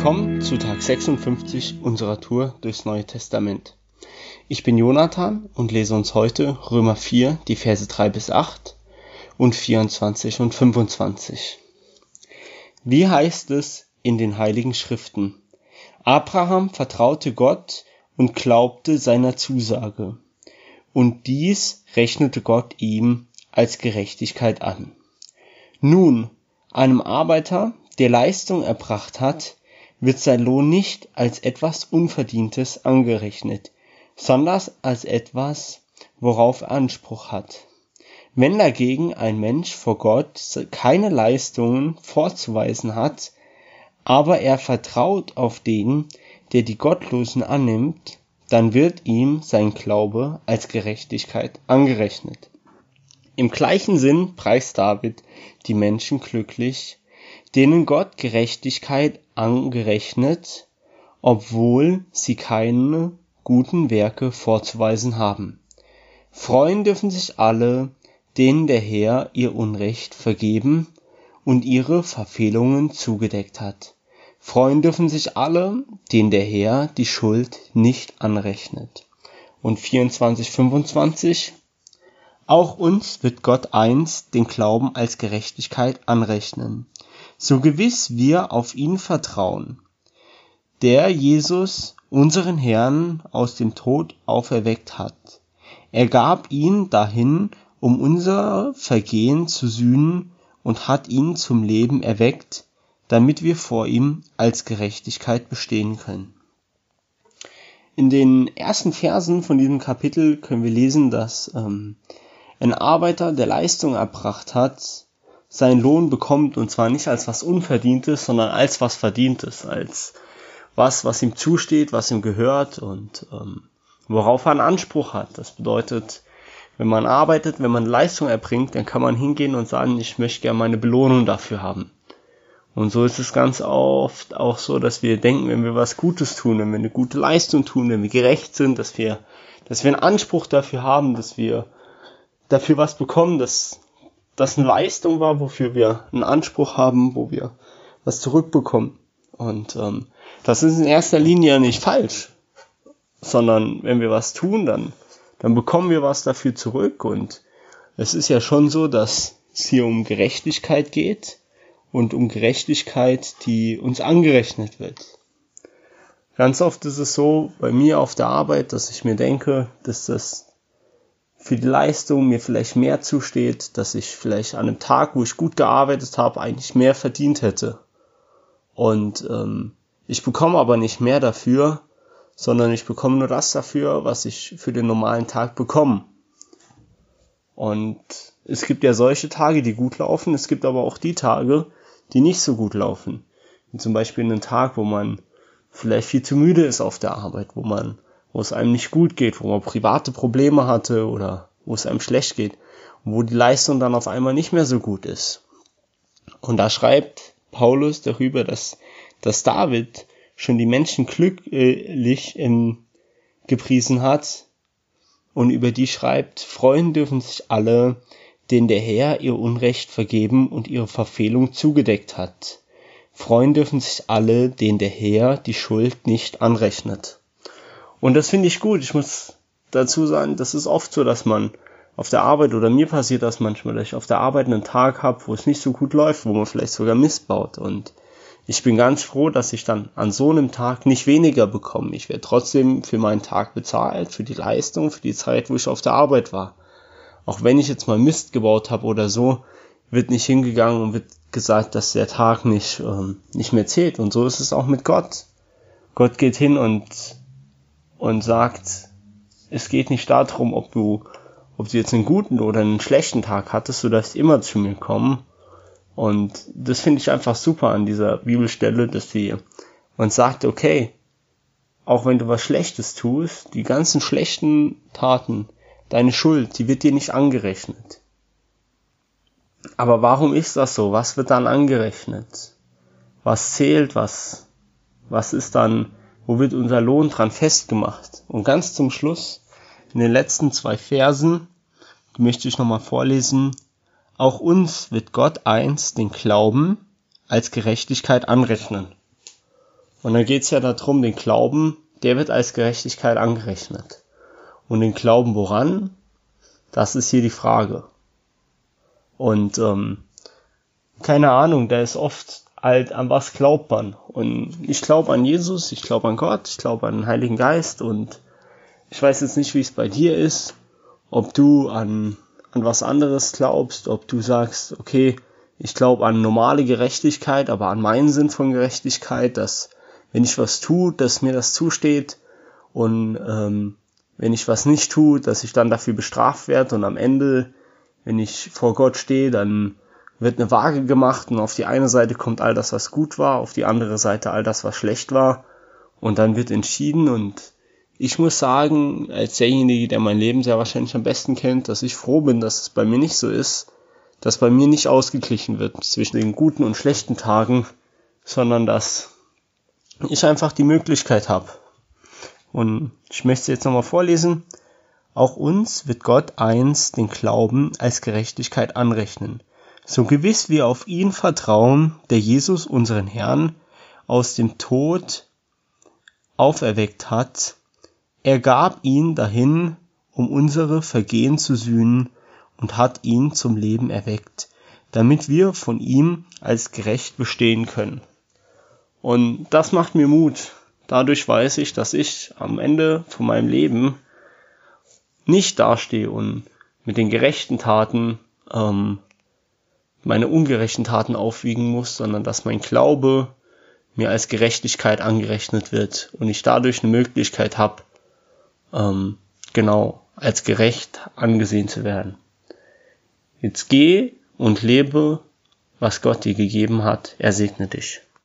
Willkommen zu Tag 56 unserer Tour durchs Neue Testament. Ich bin Jonathan und lese uns heute Römer 4, die Verse 3 bis 8 und 24 und 25. Wie heißt es in den heiligen Schriften? Abraham vertraute Gott und glaubte seiner Zusage. Und dies rechnete Gott ihm als Gerechtigkeit an. Nun, einem Arbeiter, der Leistung erbracht hat, wird sein Lohn nicht als etwas Unverdientes angerechnet, sondern als etwas, worauf er Anspruch hat. Wenn dagegen ein Mensch vor Gott keine Leistungen vorzuweisen hat, aber er vertraut auf den, der die Gottlosen annimmt, dann wird ihm sein Glaube als Gerechtigkeit angerechnet. Im gleichen Sinn preist David die Menschen glücklich, denen Gott Gerechtigkeit angerechnet, obwohl sie keine guten Werke vorzuweisen haben. Freuen dürfen sich alle, denen der Herr ihr Unrecht vergeben und ihre Verfehlungen zugedeckt hat. Freuen dürfen sich alle, denen der Herr die Schuld nicht anrechnet. Und 24, 25 Auch uns wird Gott einst den Glauben als Gerechtigkeit anrechnen so gewiss wir auf ihn vertrauen, der Jesus, unseren Herrn, aus dem Tod auferweckt hat. Er gab ihn dahin, um unser Vergehen zu sühnen und hat ihn zum Leben erweckt, damit wir vor ihm als Gerechtigkeit bestehen können. In den ersten Versen von diesem Kapitel können wir lesen, dass ähm, ein Arbeiter, der Leistung erbracht hat, seinen Lohn bekommt und zwar nicht als was Unverdientes, sondern als was Verdientes, als was, was ihm zusteht, was ihm gehört und ähm, worauf er einen Anspruch hat. Das bedeutet, wenn man arbeitet, wenn man Leistung erbringt, dann kann man hingehen und sagen, ich möchte gerne meine Belohnung dafür haben. Und so ist es ganz oft auch so, dass wir denken, wenn wir was Gutes tun, wenn wir eine gute Leistung tun, wenn wir gerecht sind, dass wir, dass wir einen Anspruch dafür haben, dass wir dafür was bekommen, dass das eine Leistung war, wofür wir einen Anspruch haben, wo wir was zurückbekommen. Und ähm, das ist in erster Linie nicht falsch, sondern wenn wir was tun, dann, dann bekommen wir was dafür zurück. Und es ist ja schon so, dass es hier um Gerechtigkeit geht und um Gerechtigkeit, die uns angerechnet wird. Ganz oft ist es so bei mir auf der Arbeit, dass ich mir denke, dass das für die Leistung mir vielleicht mehr zusteht, dass ich vielleicht an einem Tag, wo ich gut gearbeitet habe, eigentlich mehr verdient hätte. Und ähm, ich bekomme aber nicht mehr dafür, sondern ich bekomme nur das dafür, was ich für den normalen Tag bekomme. Und es gibt ja solche Tage, die gut laufen, es gibt aber auch die Tage, die nicht so gut laufen. Wie zum Beispiel einen Tag, wo man vielleicht viel zu müde ist auf der Arbeit, wo man wo es einem nicht gut geht, wo man private Probleme hatte oder wo es einem schlecht geht wo die Leistung dann auf einmal nicht mehr so gut ist. Und da schreibt Paulus darüber, dass, dass David schon die Menschen glücklich ähm, gepriesen hat und über die schreibt, freuen dürfen sich alle, denen der Herr ihr Unrecht vergeben und ihre Verfehlung zugedeckt hat. Freuen dürfen sich alle, denen der Herr die Schuld nicht anrechnet. Und das finde ich gut. Ich muss dazu sagen, das ist oft so, dass man auf der Arbeit oder mir passiert das manchmal, dass ich auf der Arbeit einen Tag habe, wo es nicht so gut läuft, wo man vielleicht sogar missbaut. Und ich bin ganz froh, dass ich dann an so einem Tag nicht weniger bekomme. Ich werde trotzdem für meinen Tag bezahlt, für die Leistung, für die Zeit, wo ich auf der Arbeit war. Auch wenn ich jetzt mal Mist gebaut habe oder so, wird nicht hingegangen und wird gesagt, dass der Tag nicht, ähm, nicht mehr zählt. Und so ist es auch mit Gott. Gott geht hin und und sagt, es geht nicht darum, ob du, ob du jetzt einen guten oder einen schlechten Tag hattest, du darfst immer zu mir kommen. Und das finde ich einfach super an dieser Bibelstelle, dass sie uns sagt, okay, auch wenn du was Schlechtes tust, die ganzen schlechten Taten, deine Schuld, die wird dir nicht angerechnet. Aber warum ist das so? Was wird dann angerechnet? Was zählt? Was, was ist dann wo wird unser Lohn dran festgemacht? Und ganz zum Schluss, in den letzten zwei Versen, die möchte ich nochmal vorlesen, auch uns wird Gott einst den Glauben als Gerechtigkeit anrechnen. Und dann geht's ja darum, den Glauben, der wird als Gerechtigkeit angerechnet. Und den Glauben woran? Das ist hier die Frage. Und ähm, keine Ahnung, da ist oft halt, an was glaubt man. Und ich glaube an Jesus, ich glaube an Gott, ich glaube an den Heiligen Geist und ich weiß jetzt nicht, wie es bei dir ist, ob du an, an was anderes glaubst, ob du sagst, okay, ich glaube an normale Gerechtigkeit, aber an meinen Sinn von Gerechtigkeit, dass wenn ich was tue, dass mir das zusteht und ähm, wenn ich was nicht tue, dass ich dann dafür bestraft werde und am Ende, wenn ich vor Gott stehe, dann wird eine Waage gemacht und auf die eine Seite kommt all das, was gut war, auf die andere Seite all das, was schlecht war und dann wird entschieden und ich muss sagen, als derjenige, der mein Leben sehr wahrscheinlich am besten kennt, dass ich froh bin, dass es bei mir nicht so ist, dass bei mir nicht ausgeglichen wird zwischen den guten und schlechten Tagen, sondern dass ich einfach die Möglichkeit habe. Und ich möchte jetzt nochmal vorlesen. Auch uns wird Gott einst den Glauben als Gerechtigkeit anrechnen. So gewiss wir auf ihn vertrauen, der Jesus unseren Herrn aus dem Tod auferweckt hat, er gab ihn dahin, um unsere Vergehen zu sühnen und hat ihn zum Leben erweckt, damit wir von ihm als gerecht bestehen können. Und das macht mir Mut. Dadurch weiß ich, dass ich am Ende von meinem Leben nicht dastehe und mit den gerechten Taten ähm, meine ungerechten Taten aufwiegen muss, sondern dass mein Glaube mir als Gerechtigkeit angerechnet wird und ich dadurch eine Möglichkeit habe, ähm, genau als gerecht angesehen zu werden. Jetzt geh und lebe, was Gott dir gegeben hat. Er segne dich.